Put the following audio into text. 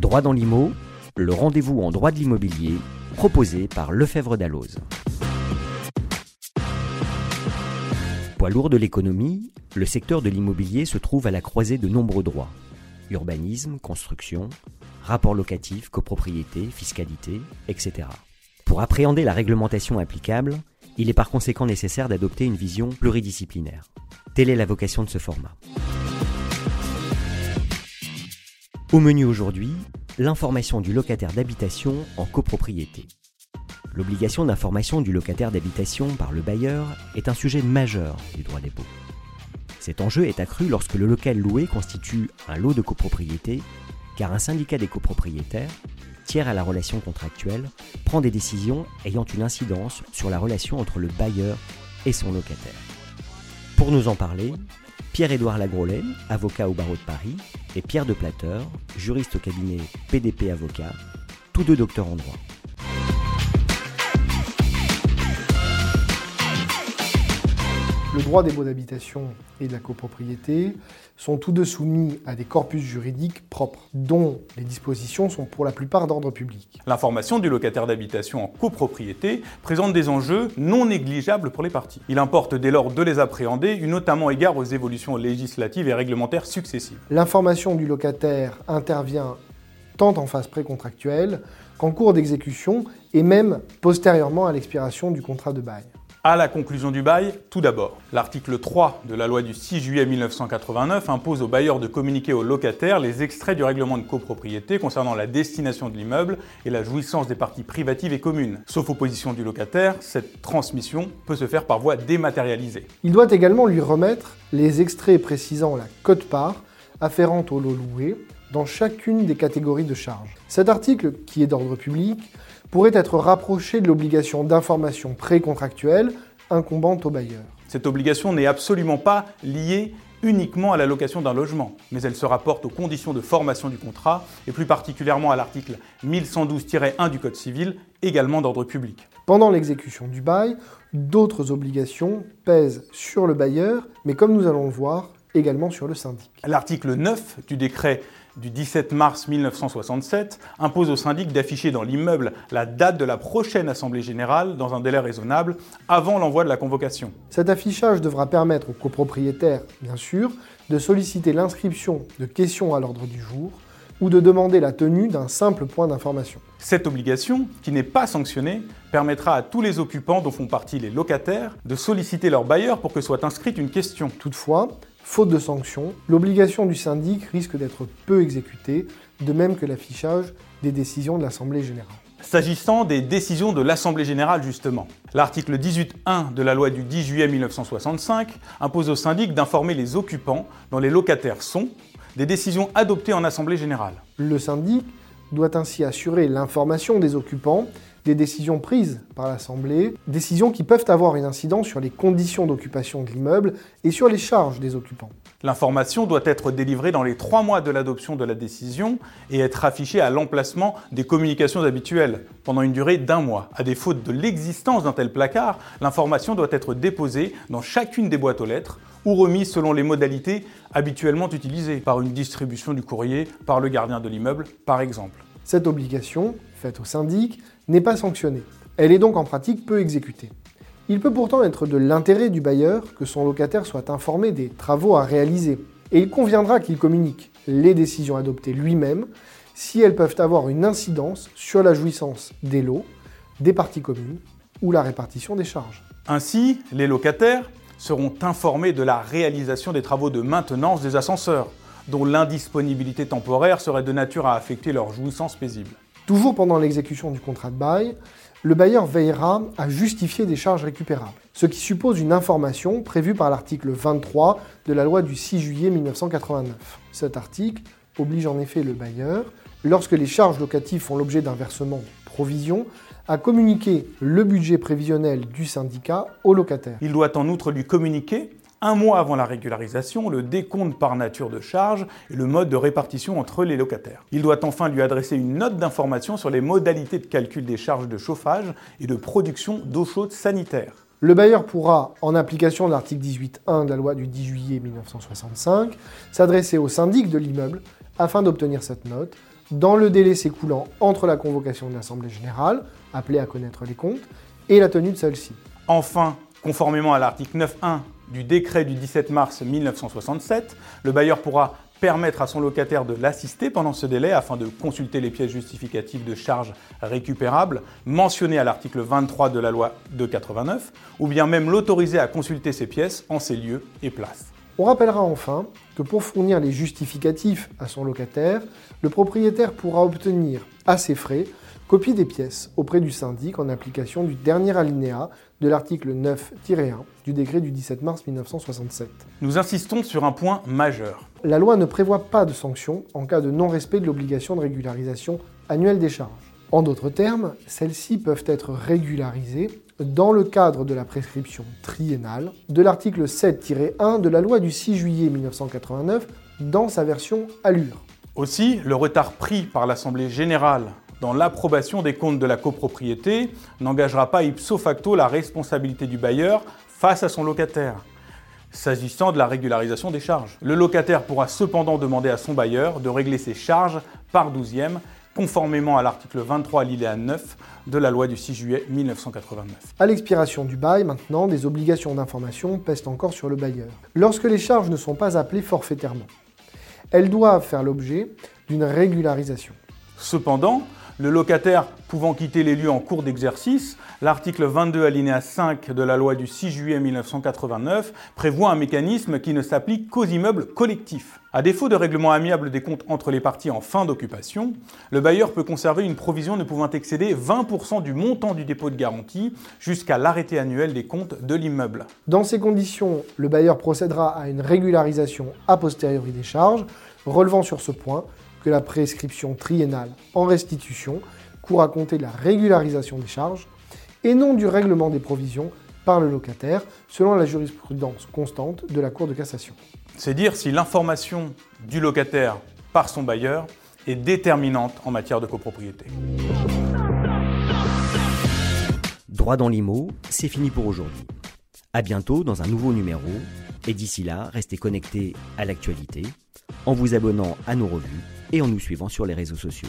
Droit dans l'IMO, le rendez-vous en droit de l'immobilier proposé par Lefebvre Dalloz. Poids lourd de l'économie, le secteur de l'immobilier se trouve à la croisée de nombreux droits. Urbanisme, construction, rapports locatifs, copropriété, fiscalité, etc. Pour appréhender la réglementation applicable, il est par conséquent nécessaire d'adopter une vision pluridisciplinaire. Telle est la vocation de ce format. Au menu aujourd'hui, l'information du locataire d'habitation en copropriété. L'obligation d'information du locataire d'habitation par le bailleur est un sujet majeur du droit des baux. Cet enjeu est accru lorsque le local loué constitue un lot de copropriété, car un syndicat des copropriétaires, tiers à la relation contractuelle, prend des décisions ayant une incidence sur la relation entre le bailleur et son locataire. Pour nous en parler, Pierre-Édouard Lagrolet, avocat au barreau de Paris, et Pierre de Plateur, juriste au cabinet PDP Avocat, tous deux docteurs en droit. Le droit des baux d'habitation et de la copropriété sont tous deux soumis à des corpus juridiques propres, dont les dispositions sont pour la plupart d'ordre public. L'information du locataire d'habitation en copropriété présente des enjeux non négligeables pour les parties. Il importe dès lors de les appréhender, notamment égard aux évolutions législatives et réglementaires successives. L'information du locataire intervient tant en phase précontractuelle qu'en cours d'exécution et même postérieurement à l'expiration du contrat de bail. À la conclusion du bail, tout d'abord, l'article 3 de la loi du 6 juillet 1989 impose aux bailleurs de communiquer aux locataires les extraits du règlement de copropriété concernant la destination de l'immeuble et la jouissance des parties privatives et communes. Sauf opposition du locataire, cette transmission peut se faire par voie dématérialisée. Il doit également lui remettre les extraits précisant la cote-part afférente au lot loué dans chacune des catégories de charges. Cet article, qui est d'ordre public, pourrait être rapproché de l'obligation d'information précontractuelle incombante au bailleur. Cette obligation n'est absolument pas liée uniquement à la location d'un logement, mais elle se rapporte aux conditions de formation du contrat et plus particulièrement à l'article 1112-1 du Code civil, également d'ordre public. Pendant l'exécution du bail, d'autres obligations pèsent sur le bailleur, mais comme nous allons le voir, également sur le syndic. L'article 9 du décret du 17 mars 1967 impose au syndic d'afficher dans l'immeuble la date de la prochaine Assemblée générale dans un délai raisonnable avant l'envoi de la convocation. Cet affichage devra permettre aux copropriétaires, bien sûr, de solliciter l'inscription de questions à l'ordre du jour ou de demander la tenue d'un simple point d'information. Cette obligation, qui n'est pas sanctionnée, permettra à tous les occupants dont font partie les locataires de solliciter leur bailleur pour que soit inscrite une question. Toutefois, Faute de sanctions, l'obligation du syndic risque d'être peu exécutée, de même que l'affichage des décisions de l'Assemblée générale. S'agissant des décisions de l'Assemblée générale, justement, l'article 18.1 de la loi du 10 juillet 1965 impose au syndic d'informer les occupants, dont les locataires sont, des décisions adoptées en Assemblée générale. Le syndic doit ainsi assurer l'information des occupants des décisions prises par l'Assemblée, décisions qui peuvent avoir une incidence sur les conditions d'occupation de l'immeuble et sur les charges des occupants. L'information doit être délivrée dans les trois mois de l'adoption de la décision et être affichée à l'emplacement des communications habituelles pendant une durée d'un mois. À défaut de l'existence d'un tel placard, l'information doit être déposée dans chacune des boîtes aux lettres ou remise selon les modalités habituellement utilisées, par une distribution du courrier par le gardien de l'immeuble par exemple. Cette obligation, faite au syndic, n'est pas sanctionnée. Elle est donc en pratique peu exécutée. Il peut pourtant être de l'intérêt du bailleur que son locataire soit informé des travaux à réaliser, et il conviendra qu'il communique les décisions adoptées lui-même si elles peuvent avoir une incidence sur la jouissance des lots, des parties communes ou la répartition des charges. Ainsi, les locataires seront informés de la réalisation des travaux de maintenance des ascenseurs, dont l'indisponibilité temporaire serait de nature à affecter leur jouissance paisible. Toujours pendant l'exécution du contrat de bail, le bailleur veillera à justifier des charges récupérables, ce qui suppose une information prévue par l'article 23 de la loi du 6 juillet 1989. Cet article oblige en effet le bailleur, lorsque les charges locatives font l'objet d'un versement provision, à communiquer le budget prévisionnel du syndicat au locataire. Il doit en outre lui communiquer un mois avant la régularisation, le décompte par nature de charge et le mode de répartition entre les locataires. Il doit enfin lui adresser une note d'information sur les modalités de calcul des charges de chauffage et de production d'eau chaude sanitaire. Le bailleur pourra, en application de l'article 18.1 de la loi du 10 juillet 1965, s'adresser au syndic de l'immeuble afin d'obtenir cette note, dans le délai s'écoulant entre la convocation de l'Assemblée générale, appelée à connaître les comptes, et la tenue de celle-ci. Enfin, conformément à l'article 9.1 du décret du 17 mars 1967, le bailleur pourra permettre à son locataire de l'assister pendant ce délai afin de consulter les pièces justificatives de charges récupérables mentionnées à l'article 23 de la loi de 89, ou bien même l'autoriser à consulter ces pièces en ces lieux et places. On rappellera enfin que pour fournir les justificatifs à son locataire, le propriétaire pourra obtenir à ses frais copie des pièces auprès du syndic en application du dernier alinéa de l'article 9-1 du décret du 17 mars 1967. Nous insistons sur un point majeur. La loi ne prévoit pas de sanctions en cas de non-respect de l'obligation de régularisation annuelle des charges. En d'autres termes, celles-ci peuvent être régularisées dans le cadre de la prescription triennale de l'article 7-1 de la loi du 6 juillet 1989 dans sa version Allure. Aussi, le retard pris par l'Assemblée générale dans l'approbation des comptes de la copropriété n'engagera pas ipso facto la responsabilité du bailleur face à son locataire. S'agissant de la régularisation des charges, le locataire pourra cependant demander à son bailleur de régler ses charges par douzième, conformément à l'article 23 alinéa 9 de la loi du 6 juillet 1989. À l'expiration du bail, maintenant, des obligations d'information pèsent encore sur le bailleur. Lorsque les charges ne sont pas appelées forfaitairement, elles doivent faire l'objet d'une régularisation. Cependant, le locataire pouvant quitter les lieux en cours d'exercice, l'article 22 alinéa 5 de la loi du 6 juillet 1989 prévoit un mécanisme qui ne s'applique qu'aux immeubles collectifs. À défaut de règlement amiable des comptes entre les parties en fin d'occupation, le bailleur peut conserver une provision ne pouvant excéder 20% du montant du dépôt de garantie jusqu'à l'arrêté annuel des comptes de l'immeuble. Dans ces conditions, le bailleur procédera à une régularisation a posteriori des charges, relevant sur ce point que la prescription triennale en restitution court à compter de la régularisation des charges et non du règlement des provisions par le locataire, selon la jurisprudence constante de la Cour de cassation. C'est dire si l'information du locataire par son bailleur est déterminante en matière de copropriété. Droit dans l'IMO, c'est fini pour aujourd'hui. À bientôt dans un nouveau numéro, et d'ici là, restez connectés à l'actualité en vous abonnant à nos revues et en nous suivant sur les réseaux sociaux.